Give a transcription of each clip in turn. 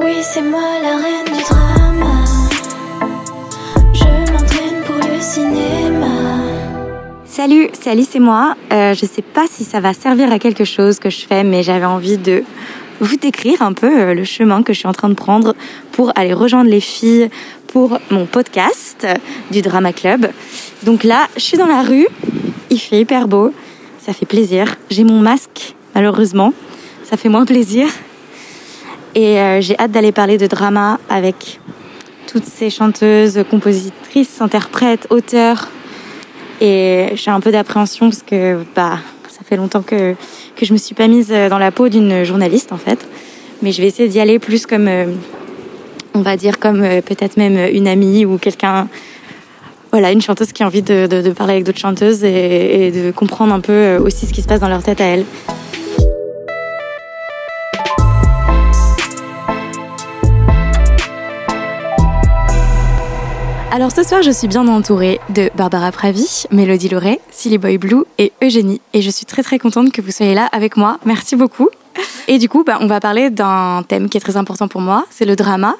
Oui, c'est moi la reine du drama. Je m'entraîne pour le cinéma. Salut, c'est moi. Euh, je sais pas si ça va servir à quelque chose que je fais, mais j'avais envie de vous décrire un peu euh, le chemin que je suis en train de prendre pour aller rejoindre les filles pour mon podcast du Drama Club. Donc là, je suis dans la rue, il fait hyper beau, ça fait plaisir. J'ai mon masque, malheureusement, ça fait moins plaisir. Et euh, j'ai hâte d'aller parler de drama avec toutes ces chanteuses, compositrices, interprètes, auteurs. Et j'ai un peu d'appréhension parce que bah, ça fait longtemps que, que je me suis pas mise dans la peau d'une journaliste en fait. Mais je vais essayer d'y aller plus comme, euh, on va dire, comme euh, peut-être même une amie ou quelqu'un, voilà, une chanteuse qui a envie de, parler avec d'autres chanteuses et, et, de comprendre un peu aussi ce qui se passe dans leur tête à elles. Alors ce soir, je suis bien entourée de Barbara Pravi, Mélodie Lauré, Silly Boy Blue et Eugénie. Et je suis très très contente que vous soyez là avec moi. Merci beaucoup. Et du coup, bah, on va parler d'un thème qui est très important pour moi, c'est le drama,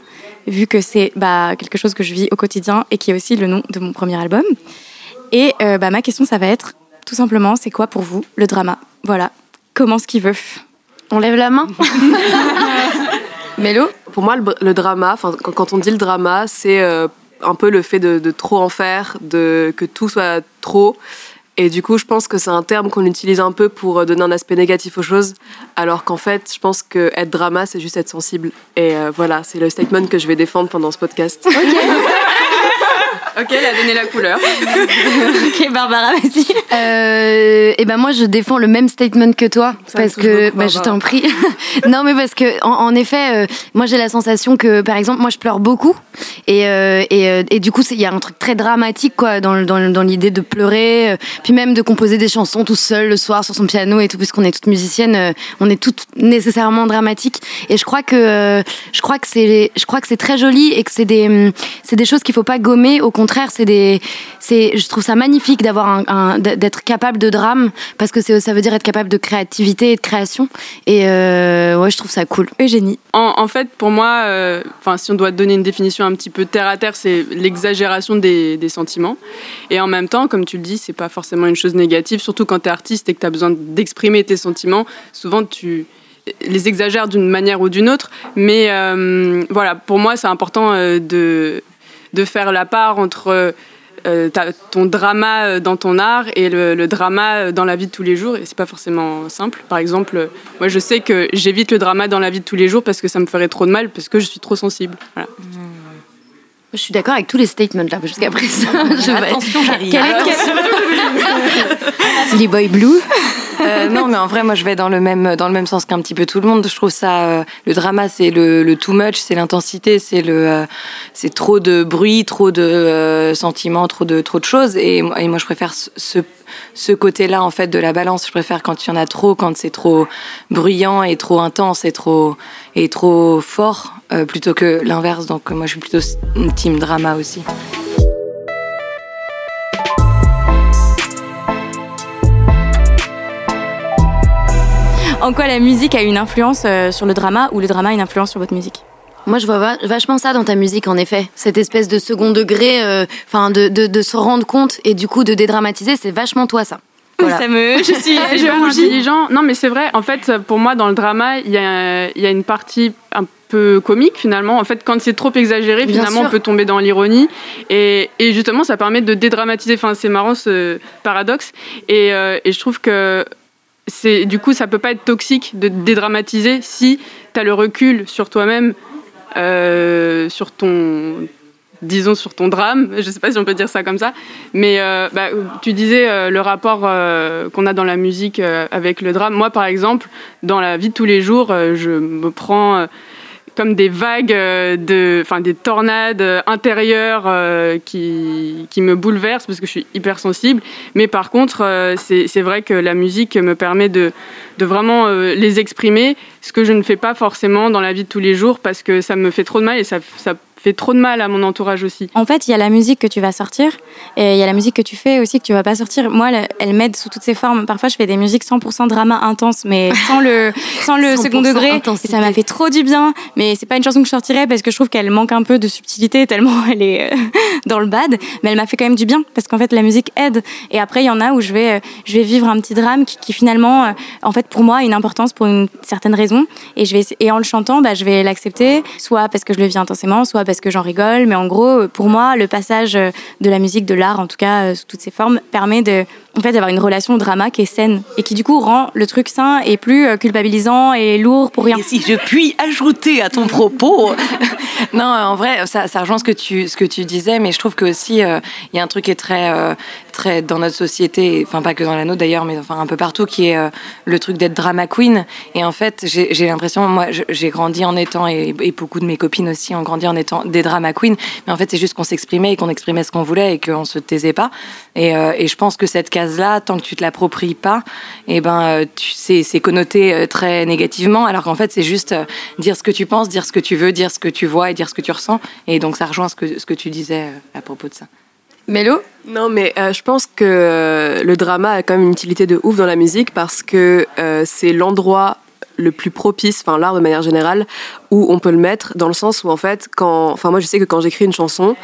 vu que c'est bah, quelque chose que je vis au quotidien et qui est aussi le nom de mon premier album. Et euh, bah, ma question, ça va être tout simplement, c'est quoi pour vous le drama? Voilà, comment ce qu'il veut On lève la main Mélo? Pour moi, le, le drama, quand, quand on dit le drama, c'est euh, un peu le fait de, de, trop en faire, de que tout soit trop. Et du coup, je pense que c'est un terme qu'on utilise un peu pour donner un aspect négatif aux choses, alors qu'en fait, je pense que être drama, c'est juste être sensible. Et euh, voilà, c'est le statement que je vais défendre pendant ce podcast. ok, elle a donné la couleur. ok, Barbara, vas-y. Euh, et ben moi, je défends le même statement que toi, Ça parce que beaucoup, bah, je t'en prie. non, mais parce que en, en effet, euh, moi j'ai la sensation que, par exemple, moi je pleure beaucoup, et euh, et, euh, et du coup, il y a un truc très dramatique quoi dans le- dans, dans l'idée de pleurer, euh, puis même de composer des chansons tout seul le soir sur son piano et tout, puisqu'on est toutes musiciennes, euh, on est toutes nécessairement dramatiques. Et je crois que euh, je crois que c'est je crois que c'est très joli et que c'est des hum, c'est des choses qu'il faut pas gommer. Au contraire, c'est des c'est je trouve ça magnifique d'avoir un, un- d'être capable de drame parce que c'est ça veut dire être capable de créativité et de création. Et euh, ouais, je trouve ça cool. Eugénie. En, en fait, pour moi, euh, enfin, si on doit donner une définition un petit peu terre à terre, c'est l'exagération des, des sentiments. Et en même temps, comme tu le dis, c'est pas forcément une chose négative, surtout quand tu es artiste et que tu as besoin d'exprimer tes sentiments. Souvent, tu les exagères d'une manière ou d'une autre. Mais euh, voilà, pour moi, c'est important euh, de, de faire la part entre euh, ton drama euh, dans ton art et le, le drama euh, dans la vie de tous les jours. Et c'est pas forcément simple. Par exemple, moi, je sais que j'évite le drama dans la vie de tous les jours parce que ça me ferait trop de mal, parce que je suis trop sensible. Voilà. Je suis d'accord avec tous les statements là jusqu'à présent. Je vais- Attention, chérie. Quel est- Silly Boy Blue. Euh, non, mais en vrai, moi, je vais dans le même dans le même sens qu'un petit peu tout le monde. Je trouve ça euh, le drama, c'est le, le too much, c'est l'intensité, c'est le euh, c'est trop de bruit, trop de euh, sentiments, trop de trop de choses. Et, moi- je préfère ce ce, côté-là en fait de la balance. Je préfère quand il y en a trop, quand c'est trop bruyant et trop intense et trop et trop fort, euh, plutôt que l'inverse. Donc, moi, je suis plutôt team drama aussi. En quoi la musique a une influence euh, sur le drama ou le drama a une influence sur votre musique? Moi, je vois va- vachement ça dans ta musique, en effet. Cette espèce de second degré, euh, enfin, de, de, de se rendre compte et du coup de dédramatiser, c'est vachement toi, ça. Voilà. Ça me, je suis, je intelligent. Non, mais c'est vrai. En fait, pour moi, dans le drama, il y a, il y a une partie un peu comique finalement. En fait, quand c'est trop exagéré, Bien finalement, sûr. on peut tomber dans l'ironie. Et, et justement, ça permet de dédramatiser. Enfin, c'est marrant ce paradoxe. Et, euh, et je trouve que c'est du coup, ça peut pas être toxique de dédramatiser si tu as le recul sur toi-même, euh, sur ton disons sur ton drame, je sais pas si on peut dire ça comme ça, mais euh, bah, tu disais euh, le rapport qu'on a dans la musique avec le drame. Moi, par exemple, dans la vie de tous les jours, je me prends comme des vagues, euh, de, enfin des tornades euh, intérieures euh, qui, me bouleversent parce que je suis hyper sensible. Mais par contre, c'est vrai que la musique me permet de, vraiment les exprimer ce que je ne fais pas forcément dans la vie de tous les jours parce que ça me fait trop de mal et ça fait trop de mal à mon entourage aussi. En fait, il y a la musique que tu vas sortir et il y a la musique que tu fais aussi que tu vas pas sortir. Moi, elle, elle m'aide sous toutes ses formes. Parfois, je fais des musiques 100% drama intense, mais sans le, sans le 100% second degré. Et ça m'a fait trop du bien. Mais c'est pas une chanson que je sortirais parce que je trouve qu'elle manque un peu de subtilité tellement elle est euh, dans le bad. Mais elle m'a fait quand même du bien parce qu'en fait, la musique aide. Et après, il y en a où je vais, euh, je vais vivre un petit drame qui, qui finalement, euh, en fait, pour moi, a une importance pour une certaine raison. Et, je vais, et en le chantant, bah, je vais l'accepter, soit parce que je le vis intensément, soit parce que j'en rigole. Mais en gros, pour moi, le passage euh, de la musique, de l'art, en tout cas, euh, sous toutes ses formes, permet de, en fait, d'avoir une relation au drama qui est saine et qui, du coup, rend le truc sain et plus euh, culpabilisant et lourd pour rien. Et si je puis ajouter à ton propos, non, en vrai, ça, ça rejoint ce que tu ce que tu disais, mais je trouve que aussi euh, il y a un truc qui est très euh, très dans notre société, enfin pas que dans la nôtre d'ailleurs, mais enfin un peu partout, qui est euh, le truc d'être drama queen. Et en fait, j'ai l'impression, moi, j'ai grandi en étant et, et beaucoup de mes copines aussi ont grandi en étant des drama queens, mais en fait, c'est juste qu'on s'exprimait et qu'on exprimait ce qu'on voulait et qu'on se taisait pas. Et, euh, et je pense que cette case-là, tant que tu te l'appropries pas, et ben, euh, tu- c'est c'est connoté euh, très négativement, alors qu'en fait, c'est juste dire ce que tu penses, dire ce que tu veux, dire ce que tu vois et dire ce que tu ressens. Et donc, ça rejoint ce que, ce que tu disais à propos de ça. Mélo? Non, mais euh, je pense que euh, le drama a quand même une utilité de ouf dans la musique parce que euh, c'est l'endroit le plus propice, enfin l'art de manière générale, où on peut le mettre, dans le sens où en fait, quand, enfin moi je sais que quand j'écris une chanson,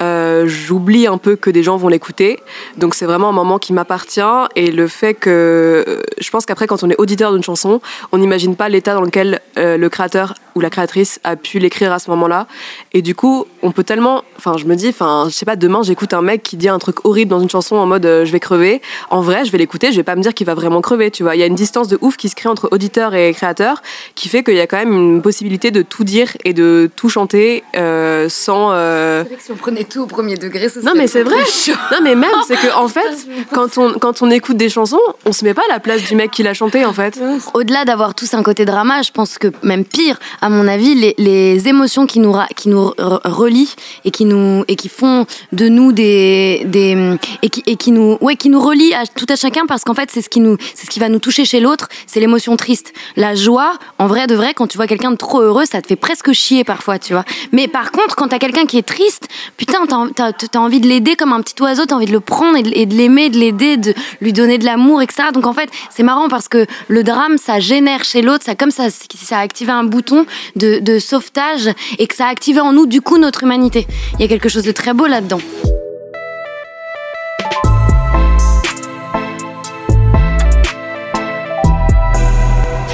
euh, j'oublie un peu que des gens vont l'écouter, donc c'est vraiment un moment qui m'appartient et le fait que, je pense qu'après quand on est auditeur d'une chanson, on n'imagine pas l'état dans lequel euh, le créateur ou la créatrice a pu l'écrire à ce moment-là, et du coup on peut tellement, enfin je me dis, enfin je sais pas, demain j'écoute un mec qui dit un truc horrible dans une chanson en mode euh, je vais crever, en vrai je vais l'écouter, je vais pas me dire qu'il va vraiment crever, tu vois, il y a une distance de ouf qui se crée entre auditeur et créateur, qui fait qu'il y a quand même une possibilité de tout dire et de tout chanter euh, sans euh, Si on prenait tout au premier degré, non mais c'est vrai. Non mais même c'est que en fait quand on quand on écoute des chansons, on se met pas à la place du mec qui l'a chanté en fait. Au-delà d'avoir tous un côté drama, je pense que même pire, à mon avis, les, les émotions qui nous, qui nous re- relient et qui nous et qui font de nous des des et qui et qui nous ouais qui nous relient à tout à chacun parce qu'en fait c'est ce qui ce qui va nous toucher chez l'autre, c'est l'émotion triste. La joie, en vrai de vrai, quand tu vois quelqu'un de trop heureux, ça te fait presque chier parfois, tu vois. Mais par contre, quand t'as quelqu'un qui est triste, putain, t'as t'as envie de l'aider comme un petit oiseau, t'as envie de le prendre et de, l'aimer, de l'aider, de lui donner de l'amour, etc. Donc en fait, c'est marrant parce que le drame, ça génère chez l'autre, ça comme ça, ça a activé un bouton de, sauvetage et que ça a activé en nous du coup notre humanité. Il y a quelque chose de très beau là-dedans.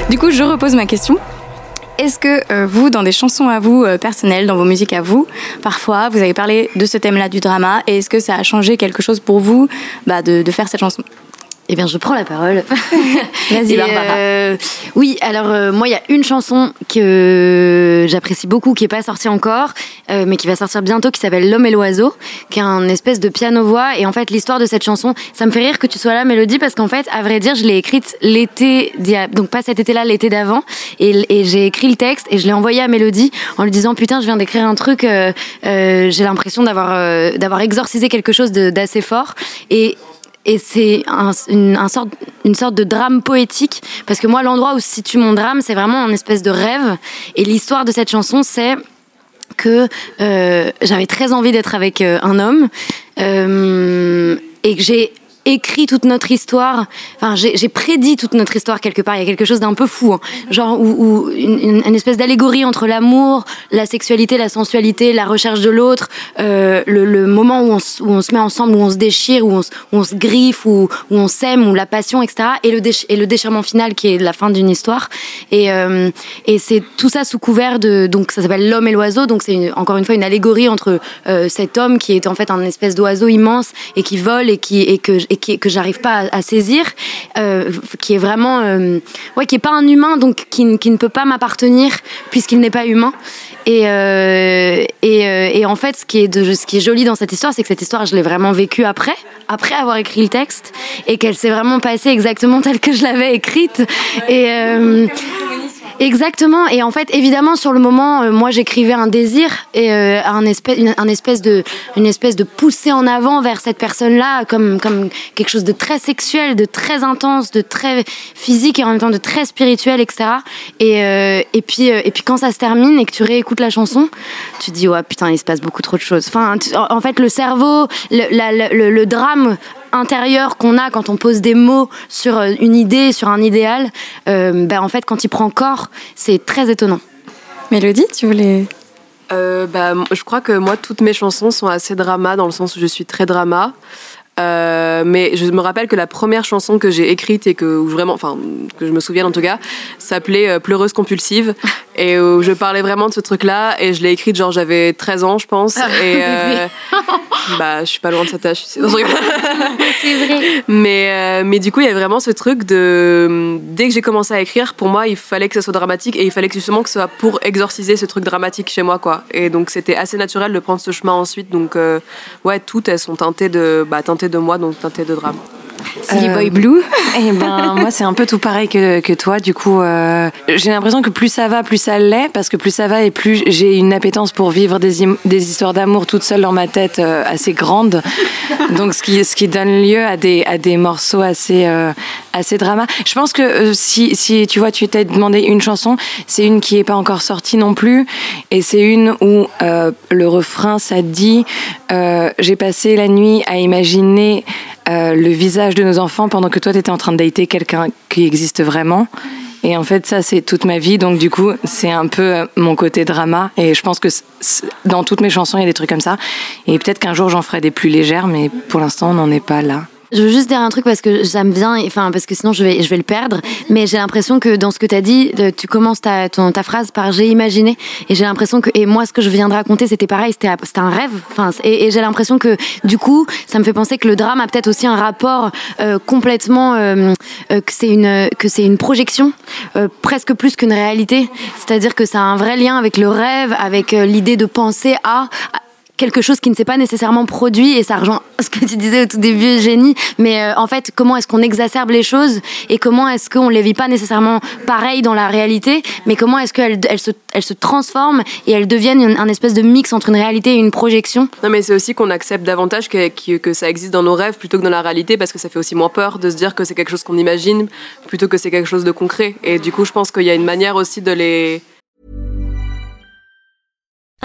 Du coup, je repose ma question. Est-ce que euh, vous, dans des chansons à vous euh, personnelles, dans vos musiques à vous, parfois vous avez parlé de ce thème-là du drama, et est-ce que ça a changé quelque chose pour vous bah, de faire cette chanson? Eh bien, je prends la parole. Vas-y, Barbara. euh, oui, alors euh, moi, il y a une chanson que j'apprécie beaucoup, qui est pas sortie encore, euh, mais qui va sortir bientôt, qui s'appelle L'homme et l'oiseau, qui est un espèce de piano-voix. Et en fait, l'histoire de cette chanson, ça me fait rire que tu sois là, Mélodie, parce qu'en fait, à vrai dire, je l'ai écrite l'été, donc pas cet été-là, l'été d'avant, et, et j'ai écrit le texte et je l'ai envoyé à Mélodie en lui disant putain, je viens d'écrire un truc, euh, euh, j'ai l'impression d'avoir d'avoir exorcisé quelque chose d'assez fort. Et et c'est un, une, un sorte, une sorte de drame poétique parce que moi l'endroit où se situe mon drame c'est vraiment un espèce de rêve. Et l'histoire de cette chanson c'est que euh, j'avais très envie d'être avec euh, un homme euh, et que j'ai écrit toute notre histoire, enfin j'ai prédit toute notre histoire quelque part, il y a quelque chose d'un peu fou, hein. genre où, où une, une- une espèce d'allégorie entre l'amour, la sexualité, la sensualité, la recherche de l'autre, euh, le, le moment où on, se- où on se met ensemble, où on se déchire, où on, se- où on se griffe, où, où on s'aime, où la passion, etc. Et le, déch- et le déchirement final qui est la fin d'une histoire. Et, euh, et c'est tout ça sous couvert de, donc ça s'appelle L'homme et l'oiseau, donc c'est encore une fois une allégorie entre euh, cet homme qui est en fait un espèce d'oiseau immense et qui vole et qui et que et qui, que j'arrive pas à, saisir, euh, qui est vraiment euh, ouais qui est pas un humain donc qui, qui ne peut pas m'appartenir puisqu'il n'est pas humain. Et, euh, et, en fait, ce qui est, de, ce qui est joli dans cette histoire, c'est que cette histoire, je l'ai vraiment vécue après, après avoir écrit le texte, et qu'elle s'est vraiment passée exactement telle que je l'avais écrite. Et, Exactement. Et en fait, évidemment, sur le moment, euh, moi, j'écrivais un désir et euh, un espèce, une, un espèce de, une espèce de poussée en avant vers cette personne-là, comme, comme quelque chose de très sexuel, de très intense, de très physique et en même temps de très spirituel, etc. Et, euh, et puis, et puis quand ça se termine et que tu réécoutes la chanson, tu dis ouais putain, il se passe beaucoup trop de choses. Enfin, en fait, le cerveau, le- le drame intérieur qu'on a quand on pose des mots sur euh, une idée, sur un idéal, euh, ben en fait, quand il prend corps, c'est très étonnant. Mélodie, tu voulais. Euh, bah, je crois que moi, toutes mes chansons sont assez drama, dans le sens où je suis très drama. Euh, mais je me rappelle que la première chanson que j'ai écrite et que vraiment, enfin que je me souviens en tout cas, s'appelait euh, Pleureuse compulsive et où je parlais vraiment de ce truc-là et je l'ai écrite genre j'avais 13 ans je pense et euh, bah je suis pas loin de cet âge. C'est vrai. mais, euh, mais du coup, il y a vraiment ce truc de. Dès que j'ai commencé à écrire, pour moi, il fallait que ça soit dramatique et il fallait que justement que ce soit pour exorciser ce truc dramatique chez moi, quoi. Et donc, c'était assez naturel de prendre ce chemin ensuite. Donc, ouais, toutes, elles sont teintées de, bah, teintées de moi, donc teintées de drame. Silly Euh, Boy Blue. Eh ben, moi, c'est un peu tout pareil que, que toi. Du coup, euh, j'ai l'impression que plus ça va, plus ça l'est, parce que plus ça va et plus j'ai une appétence pour vivre des, des histoires d'amour toute seule dans ma tête euh, assez grande. Donc, ce qui, ce qui donne lieu à des, à des morceaux assez, euh, assez drama. Je pense que euh, si, si tu vois, tu t'es demandé une chanson, c'est une qui est pas encore sortie non plus, et c'est une où euh, le refrain, ça dit euh, J'ai passé la nuit à imaginer euh, le visage de nos enfants pendant que toi, tu étais en train de dater quelqu'un qui existe vraiment. Et en fait, ça, c'est toute ma vie. Donc, du coup, c'est un peu euh, mon côté drama. Et je pense que dans toutes mes chansons, il y a des trucs comme ça. Et peut-être qu'un jour, j'en ferai des plus légères, mais pour l'instant, on n'en est pas là. Je veux juste dire un truc parce que ça me vient, enfin parce que sinon je vais, je vais le perdre. Mais j'ai l'impression que dans ce que tu as dit, tu commences ta, ton, ta phrase par j'ai imaginé. Et j'ai l'impression que, et moi ce que je viens de raconter, c'était pareil, c'était c'était un rêve. Enfin, et, et j'ai l'impression que du coup, ça me fait penser que le drame a peut-être aussi un rapport euh, complètement, euh, euh, que c'est une, que c'est une projection, euh, presque plus qu'une réalité. C'est-à-dire que ça a un vrai lien avec le rêve, avec euh, l'idée de penser à quelque chose qui ne s'est pas nécessairement produit et ça rejoint ce que tu disais au tout début génie mais euh, en fait comment est-ce qu'on exacerbe les choses et comment est-ce qu'on les vit pas nécessairement pareil dans la réalité mais comment est-ce qu'elles elles se, elles se transforment et elles deviennent un espèce de mix entre une réalité et une projection? Non, mais c'est aussi qu'on accepte davantage que, que ça existe dans nos rêves plutôt que dans la réalité parce que ça fait aussi moins peur de se dire que c'est quelque chose qu'on imagine plutôt que c'est quelque chose de concret. Et du coup, je pense qu'il y a une manière aussi de les.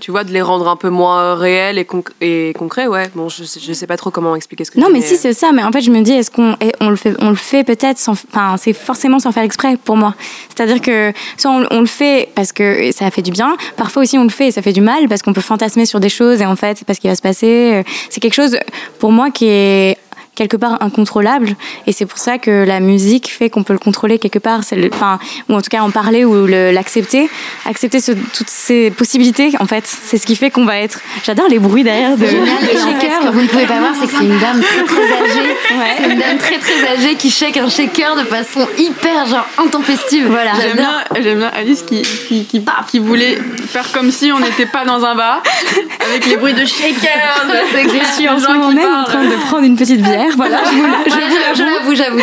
Tu vois, de les rendre un peu moins réels et, conc- et concrets, ouais. Bon, je, je sais pas trop comment expliquer ce que Non, mais si, c'est ça. Mais en fait, je me dis, est-ce qu'on on le fait, on le fait peut-être sans. Enfin, c'est forcément sans faire exprès pour moi. C'est-à-dire que soit on, on le fait parce que ça fait du bien, parfois aussi on le fait et ça fait du mal parce qu'on peut fantasmer sur des choses et en fait, c'est pas ce qui va se passer. C'est quelque chose, pour moi, qui est quelque part incontrôlable et c'est pour ça que la musique fait qu'on peut le contrôler quelque part c'est le, enfin ou en tout cas en parler ou l'accepter accepter ce- toutes ces possibilités en fait c'est ce qui fait qu'on va être j'adore les bruits derrière de, Génial. de shaker. ce que vous ne pouvez pas voir, c'est que c'est une dame très très âgée. C'est une dame très très âgée qui shake un shaker de façon hyper genre intempestive. Voilà. J'aime bien, j'aime bien Alice qui, qui, qui, qui voulait faire comme si on n'était pas dans un bar avec les bruits de shaker. de- Je suis en ce moment même en train de prendre une petite bière. Voilà, je l'avoue. j'avoue.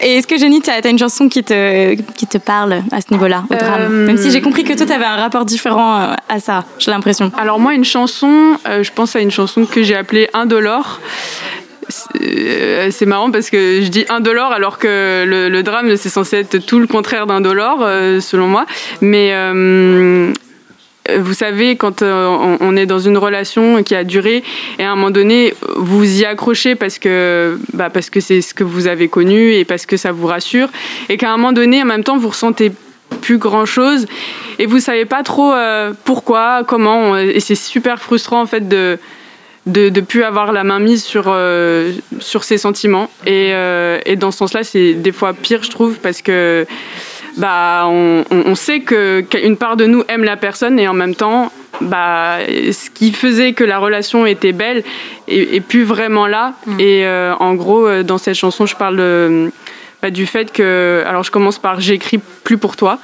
Et est-ce que Jenny, tu as, une chanson qui te, qui te parle à ce niveau-là, au drame? Euh, Même si j'ai compris que toi, tu avais un rapport différent euh, à ça, j'ai l'impression. Alors moi, une chanson, euh, je pense à une chanson que j'ai appelée Indolore. C'est euh, marrant parce que je dis indolore alors que le, le drame c'est censé être tout le contraire d'indolore euh, selon moi. Mais euh, vous savez quand euh, on, est dans une relation qui a duré et à un moment donné vous y accrochez parce que bah, parce que c'est ce que vous avez connu et parce que ça vous rassure et qu'à un moment donné en même temps vous ressentez plus grand chose et vous savez pas trop euh, pourquoi comment et c'est super frustrant en fait de de ne plus avoir la main mise sur, euh, sur ses sentiments. Euh, et dans ce sens-là, c'est des fois pire, je trouve, parce que bah, on, on- on sait que qu'une part de nous aime la personne et en même temps, bah, ce qui faisait que la relation était belle est, est plus vraiment là. Et euh, en gros, euh, dans cette chanson, je parle de- bah, du fait que, alors je commence par j'écris plus pour toi.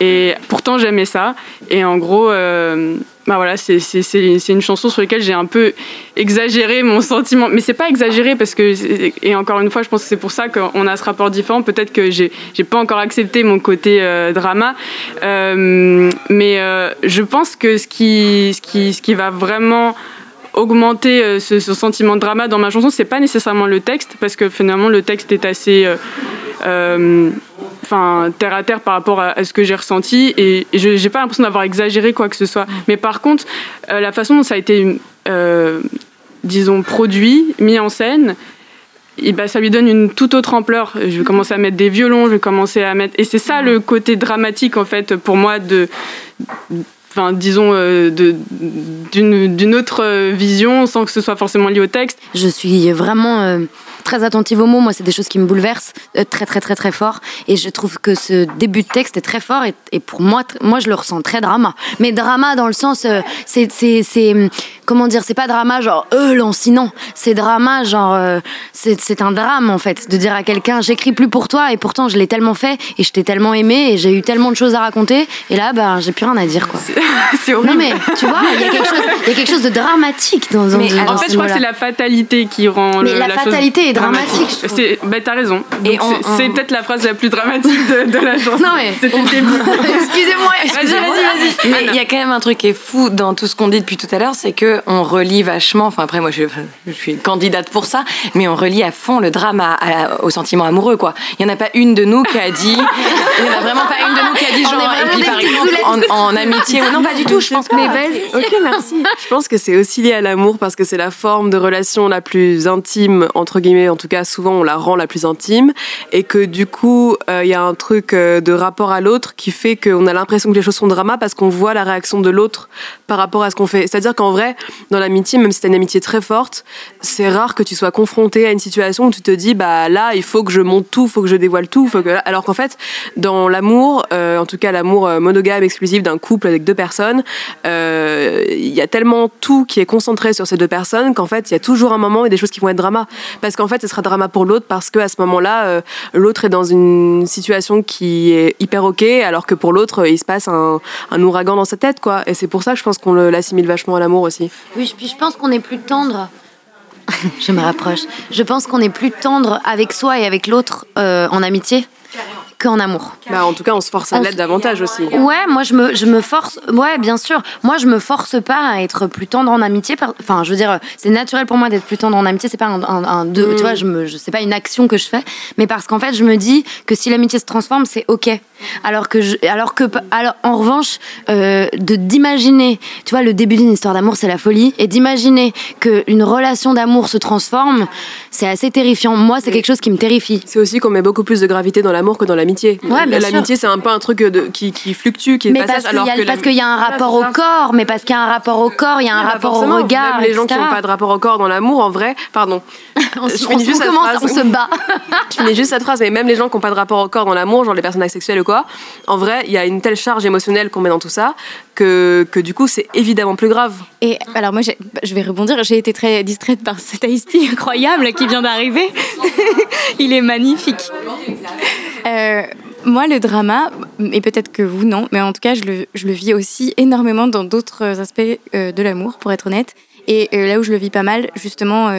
Et pourtant j'aimais ça. Et en gros, euh, bah voilà, c'est une chanson sur laquelle j'ai un peu exagéré mon sentiment. Mais c'est pas exagéré parce que, et encore une fois, je pense que c'est pour ça qu'on a ce rapport différent. Peut-être que j'ai pas encore accepté mon côté euh, drama. Euh, mais je pense que ce qui, va vraiment augmenter ce, sentiment de drama dans ma chanson, c'est pas nécessairement le texte, parce que finalement le texte est assez enfin terre à terre par rapport à, à ce que j'ai ressenti et, je j'ai pas l'impression d'avoir exagéré quoi que ce soit. Mais par contre, euh, la façon dont ça a été, euh, disons, produit, mis en scène. Et ben, ça lui donne une toute autre ampleur. Je vais commencer à mettre des violons, je vais commencer à mettre. Et c'est ça le côté dramatique, en fait, pour moi, de, enfin, disons, euh, d'une autre euh, vision, sans que ce soit forcément lié au texte. Je suis vraiment euh, très attentive aux mots. Moi, c'est des choses qui me bouleversent euh, très, très, très, très fort. Et je trouve que ce début de texte est très fort. Et, et pour moi, moi, je le ressens très drama. Mais drama dans le sens, c'est, c'est, comment dire, c'est pas drama genre euh lancinant. C'est drama genre, euh, c'est, c'est un drame en fait, de dire à quelqu'un, j'écris plus pour toi. Et pourtant, je l'ai tellement fait et je t'ai tellement aimé et j'ai eu tellement de choses à raconter. Et là, ben, j'ai plus rien à dire quoi. C'est horrible. Non mais tu vois, il y a quelque chose, il y a quelque chose de dramatique dans, dans, Mais dans En fait, je crois que c'est la fatalité qui rend Mais le- la chose fatalité est dramatique, je trouve. C'est, bah, t'as raison. C'est, on- peut-être la phrase la plus dramatique de, de la chanson. Non, mais-. Excusez-moi, Vas-y, excusez-moi. vas-y, vas-y. Mais il y a quand même un truc qui est fou dans tout ce qu'on dit depuis tout à l'heure, c'est que on relie vachement. Enfin après, moi je, je suis une candidate pour ça, mais on relie à fond le drame à- à la- au sentiment amoureux, quoi. Il y en a pas une de nous qui a dit. Il y en a vraiment pas une de nous qui a dit genre. Et puis par exemple en, en amitié ou non pas du tout. Je pense que. Mais vas-y. Ok, merci. Je pense que c'est aussi lié à l'amour parce que c'est la forme de relation la plus intime, entre guillemets, en tout cas souvent on la rend la plus intime, et que du coup euh, il y a un truc euh, de rapport à l'autre qui fait qu'on a l'impression que les choses sont drama parce qu'on voit la réaction de l'autre par rapport à ce qu'on fait. C'est-à-dire qu'en vrai, dans l'amitié, même si t'as une amitié très forte, c'est rare que tu sois confronté à une situation où tu te dis bah là il faut que je monte tout, il faut que je dévoile tout, faut que alors qu'en fait dans l'amour, euh, en tout cas l'amour monogame exclusif d'un couple avec deux personnes, euh, il y a tellement tout qui est concentré sur ces deux personnes qu'en fait il y a toujours un moment et des choses qui vont être drama parce qu'en fait ce sera drama pour l'autre parce que à ce moment-là euh, l'autre est dans une situation qui est hyper ok alors que pour l'autre il se passe un, ouragan dans sa tête quoi et c'est pour ça que je pense qu'on le- l'assimile vachement à l'amour aussi. Oui, puis je pense qu'on est plus tendre. je me rapproche. Je pense qu'on est plus tendre avec soi et avec l'autre euh, en amitié qu'en amour. Bah, en tout cas on se force à l'être davantage aussi. Ouais, moi je me, je me force. Ouais, bien sûr. Moi je me force pas à être plus tendre en amitié. Enfin, je veux dire, c'est naturel pour moi d'être plus tendre en amitié. C'est pas un, un, un deux. Tu vois, je me, je, c'est pas une action que je fais, mais parce qu'en fait, je me dis que si l'amitié se transforme, c'est ok. Alors que, je, alors que, alors en revanche, euh, de d'imaginer, tu vois, le début d'une histoire d'amour, c'est la folie, et d'imaginer que une relation d'amour se transforme, c'est assez terrifiant. Moi, c'est quelque chose qui me terrifie. C'est aussi qu'on met beaucoup plus de gravité dans l'amour que dans l'amitié. Ouais, l'amitié, c'est un peu un truc de, qui, qui fluctue, qui est Mais passage, parce qu'il alors y, a- que parce qu'il y a un rapport au corps, mais parce qu'il y a un rapport au corps, il y a un Ah bah rapport au regard, Même les gens qui n'ont pas de rapport au corps dans l'amour, en vrai, pardon. on, Je se- finis on se- juste on cette commence, phrase. on se bat. Je finis juste cette phrase, mais même les gens qui n'ont pas de rapport au corps dans l'amour, genre les personnes asexuelles ou en vrai, il y a une telle charge émotionnelle qu'on met dans tout ça que, que du coup, c'est évidemment plus grave. Et alors moi, je vais rebondir. J'ai été très distraite par cet tea incroyable qui vient d'arriver. Il est magnifique. Euh, moi, le drama, et peut-être que vous non, mais en tout cas, je le, je le vis aussi énormément dans d'autres aspects euh, de l'amour, pour être honnête. Et euh, là où je le vis pas mal, justement,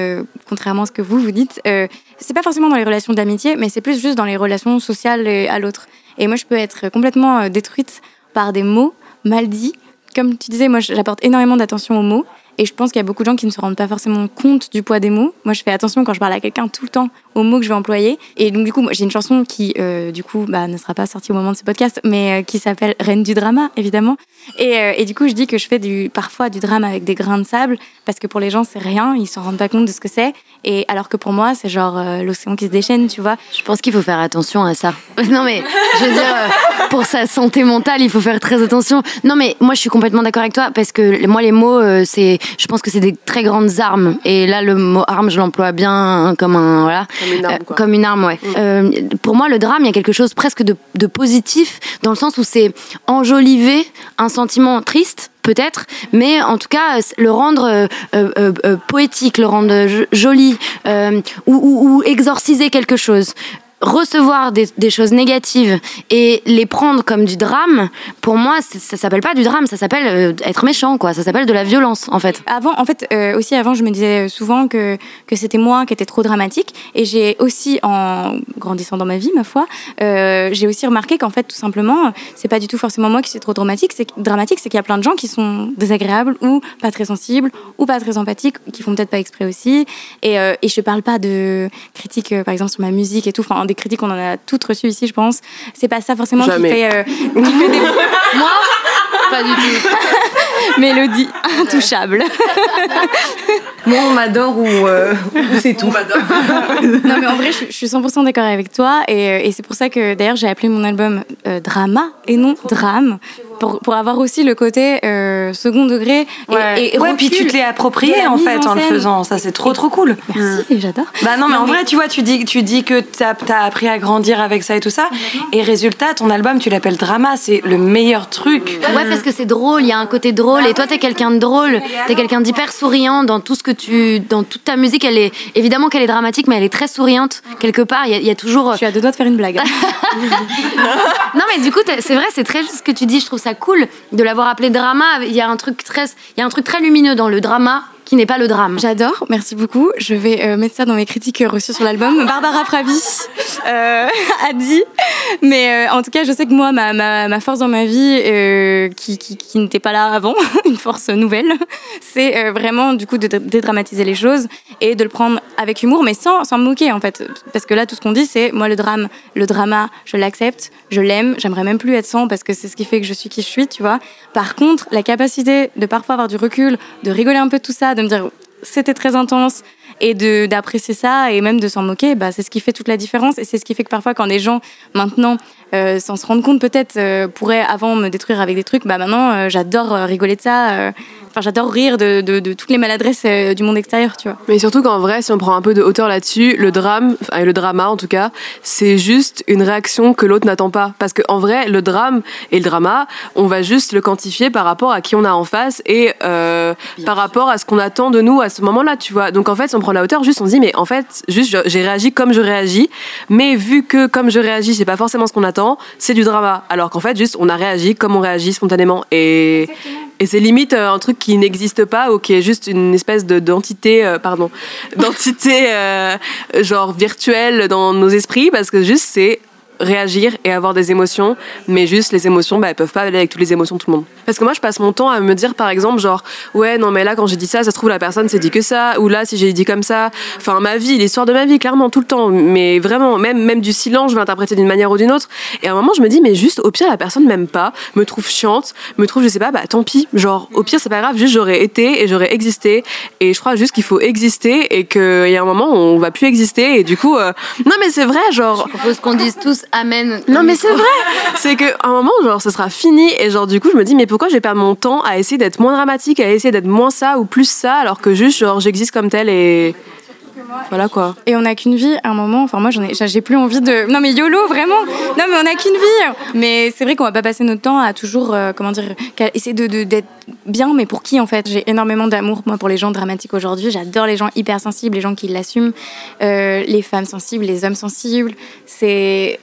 contrairement à ce que vous vous dites, euh, c'est pas forcément dans les relations d'amitié, mais c'est plus juste dans les relations sociales à l'autre. Et moi, je peux être complètement euh, détruite par des mots mal dits. Comme tu disais, moi, j'apporte énormément d'attention aux mots. Et je pense qu'il y a beaucoup de gens qui ne se rendent pas forcément compte du poids des mots. Moi, je fais attention quand je parle à quelqu'un tout le temps aux mots que je vais employer. Et donc, du coup, j'ai une chanson qui, euh, du coup, bah, ne sera pas sortie au moment de ce podcast, mais euh, qui s'appelle Reine du drama, évidemment. Et, euh, et du coup, je dis que je fais parfois du drame avec des grains de sable, parce que pour les gens, c'est rien, ils s'en rendent pas compte de ce que c'est. Et alors que pour moi, c'est genre l'océan qui se déchaîne, tu vois. Je pense qu'il faut faire attention à ça. Non mais, je veux dire, pour sa santé mentale, il faut faire très attention. Non mais, moi je suis complètement d'accord avec toi parce que moi les mots, c'est je pense que c'est des très grandes armes. Et là, le mot arme, je l'emploie bien comme un voilà, Comme une arme, Euh, comme une arme, ouais. Euh, pour moi, le drame, il y a quelque chose presque de, de positif dans le sens où c'est enjoliver un sentiment triste peut-être, mais en tout cas le rendre euh, euh, euh, euh, poétique, le rendre jo- joli, ou, ou- ou exorciser quelque chose. Recevoir des, choses négatives et les prendre comme du drame, pour moi, ça s'appelle pas du drame, ça s'appelle euh, être méchant, quoi. Ça s'appelle de la violence, en fait. Avant, en fait, euh, aussi avant, je me disais souvent que, que c'était moi qui étais trop dramatique. Et j'ai aussi, en grandissant dans ma vie, ma foi, euh, j'ai aussi remarqué qu'en fait, tout simplement, c'est pas du tout forcément moi qui suis trop dramatique. C'est dramatique, c'est qu'il y a plein de gens qui sont désagréables ou pas très sensibles ou pas très empathiques, qui font peut-être pas exprès aussi. Et, et je parle pas de critiques, par exemple, sur ma musique et tout. Des critiques, on en a toutes reçues ici, je pense. C'est pas ça forcément Jamais. qui fait, euh, qui fait des Moi, pas du tout. mélodies intouchables. Moi, on m'adore ou, euh, ou c'est tout. Non, mais en vrai, je, je suis 100% d'accord avec toi. Et, euh, et c'est pour ça que d'ailleurs, j'ai appelé mon album euh, Drama et non Drame. Pour, pour avoir aussi le côté euh, second degré. Et, et, et ouais, puis tu te l'es approprié en fait en, le faisant. Ça, c'est trop trop cool. Merci, j'adore. Bah non, mais Non, en mais- vrai, tu vois, tu dis, tu dis que t'as as appris à grandir avec ça et tout ça. Et résultat, ton album, tu l'appelles Drama, c'est le meilleur truc. Ouais, parce que c'est drôle, il y a un côté drôle. Et toi, t'es quelqu'un de drôle, t'es quelqu'un d'hyper souriant dans tout ce que tu. Dans toute ta musique, elle est. Évidemment qu'elle est dramatique, mais elle est très souriante. Quelque part, il y, y a toujours. Je suis à deux doigts de faire une blague. Non, mais du coup, c'est vrai, c'est très juste ce que tu dis. Je trouve ça cool de l'avoir appelé drama. Il y a un truc très, il y a un truc très lumineux dans le drama qui n'est pas le drame. J'adore, merci beaucoup. Je vais euh, mettre ça dans mes critiques reçues sur l'album. Barbara Pravi euh, a dit. Mais euh, en tout cas, je sais que moi, ma, ma, ma force dans ma vie, qui, qui, qui n'était pas là avant, une force nouvelle, c'est vraiment du coup de dé- dédramatiser les choses et de le prendre avec humour, mais sans, sans me moquer en fait. Parce que là, tout ce qu'on dit, c'est moi, le drame, le drama, je l'accepte, je l'aime, j'aimerais même plus être sans parce que c'est ce qui fait que je suis qui je suis, tu vois. Par contre, la capacité de parfois avoir du recul, de rigoler un peu de tout ça, de me dire c'était très intense et de d'apprécier ça et même de s'en moquer bah c'est ce qui fait toute la différence et c'est ce qui fait que parfois quand des gens maintenant euh, sans se rendre compte peut-être euh, pourraient avant me détruire avec des trucs bah maintenant euh, j'adore rigoler de ça enfin j'adore rire de, de, de toutes les maladresses euh, du monde extérieur tu vois Mais surtout qu'en vrai, si on prend un peu de hauteur là-dessus, le drame, enfin le drama en tout cas, c'est juste une réaction que l'autre n'attend pas. Parce qu'en vrai, le drame et le drama, on va juste le quantifier par rapport à qui on a en face et euh, par rapport à ce qu'on attend de nous à ce moment-là, tu vois. Donc en fait, si on prend la hauteur, juste on se dit, mais en fait, juste j'ai réagi comme je réagis, mais vu que comme je réagis, c'est pas forcément ce qu'on attend, c'est du drama. Alors qu'en fait, juste on a réagi comme on réagit spontanément. Et, et c'est limite euh, un truc qui n'existe pas ou qui est juste une espèce de d'entité, euh, pardon, d'entité euh, genre virtuelle dans nos esprits parce que juste c'est réagir et avoir des émotions, mais juste les émotions, bah, elles peuvent pas aller avec toutes les émotions de tout le monde. Parce que moi, je passe mon temps à me dire, par exemple, genre, ouais, non, mais là, quand j'ai dit ça, ça se trouve, la personne s'est dit que ça, ou là, si j'ai dit comme ça, enfin, ma vie, l'histoire de ma vie, clairement, tout le temps, mais vraiment, même, même du silence, je vais interpréter d'une manière ou d'une autre. Et à un moment, je me dis, mais juste, au pire, la personne m'aime pas, me trouve chiante, me trouve, je sais pas, bah, tant pis, genre, au pire, c'est pas grave, juste, j'aurais été et j'aurais existé. Et je crois juste qu'il faut exister et qu'il y a un moment on va plus exister, et du coup, euh, non, mais c'est vrai, genre, Je propose qu'on dise tous Amen. non mais c'est vrai. C'est qu'à un moment, genre, ce sera fini et genre du coup, je me dis mais pourquoi je vais perdre mon temps à essayer d'être moins dramatique, à essayer d'être moins ça ou plus ça, alors que juste genre j'existe comme tel et voilà quoi. et on n'a qu'une vie à un moment. Enfin moi j'en ai j'ai plus envie de non mais yolo vraiment. Non mais on n'a qu'une vie. Mais c'est vrai qu'on va pas passer notre temps à toujours euh, comment dire essayer de de- d'être bien. Mais pour qui en fait? J'ai énormément d'amour moi pour les gens dramatiques aujourd'hui. J'adore les gens hypersensibles les gens qui l'assument. Euh, les femmes sensibles les hommes sensibles. C'est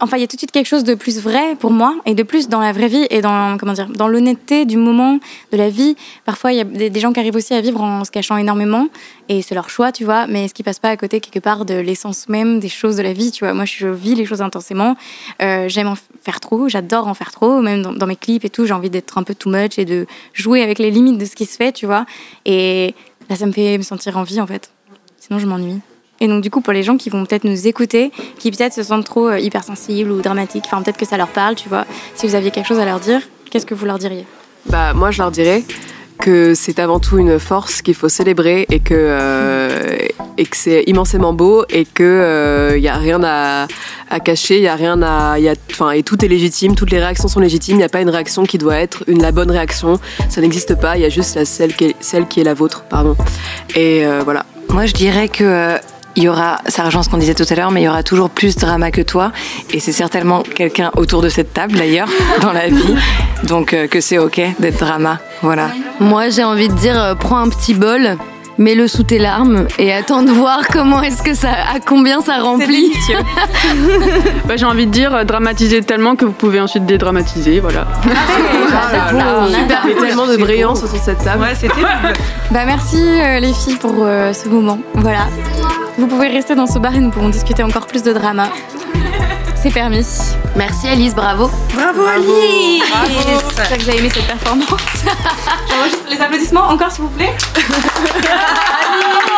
Enfin, il y a tout de suite quelque chose de plus vrai pour moi et de plus dans la vraie vie et dans comment dire dans l'honnêteté du moment de la vie. Parfois, il y a des, gens qui arrivent aussi à vivre en se cachant énormément et c'est leur choix, tu vois. Mais est-ce qu'ils passent pas à côté quelque part de l'essence même des choses de la vie, tu vois? Moi, je vis les choses intensément. Euh, J'aime en faire trop, j'adore en faire trop, même dans, dans mes clips et tout. J'ai envie d'être un peu too much et de jouer avec les limites de ce qui se fait, tu vois? Et là, ça me fait me sentir en vie en fait. Sinon, je m'ennuie. Et donc, du coup, pour les gens qui vont peut-être nous écouter, qui peut-être se sentent trop euh, hypersensibles ou dramatiques, enfin, peut-être que ça leur parle, tu vois. Si vous aviez quelque chose à leur dire, qu'est-ce que vous leur diriez? Bah moi je leur dirais que c'est avant tout une force qu'il faut célébrer et que euh, et que c'est immensément beau et que il y a rien à, à cacher, il y a rien à, y a, enfin et tout est légitime, toutes les réactions sont légitimes. Il n'y a pas une réaction qui doit être une la bonne réaction. Ça n'existe pas. Il y a juste la celle qui est, celle qui est la vôtre, pardon. Et voilà. Moi, je dirais que il y aura, ça rejoint ce qu'on disait tout à l'heure, mais il y aura toujours plus de drama que toi. Et c'est certainement quelqu'un autour de cette table d'ailleurs, dans la vie. Donc euh, que c'est ok d'être drama. Voilà. Moi j'ai envie de dire, euh, prends un petit bol. Mets-le sous tes larmes et attends de voir comment est-ce que ça, à combien ça remplit. bah, j'ai envie de dire euh, dramatiser tellement que vous pouvez ensuite dédramatiser, voilà. Ah, Super, il y a tellement de brillance sur cette table. Ouais, c'était Bah merci les filles pour ce moment. Voilà. Vous pouvez rester dans ce bar et nous pourrons discuter encore plus de drama. C'est permis. Merci Alice, bravo. Bravo, Alice J'espère que vous avez aimé cette performance. les applaudissements encore s'il vous plaît.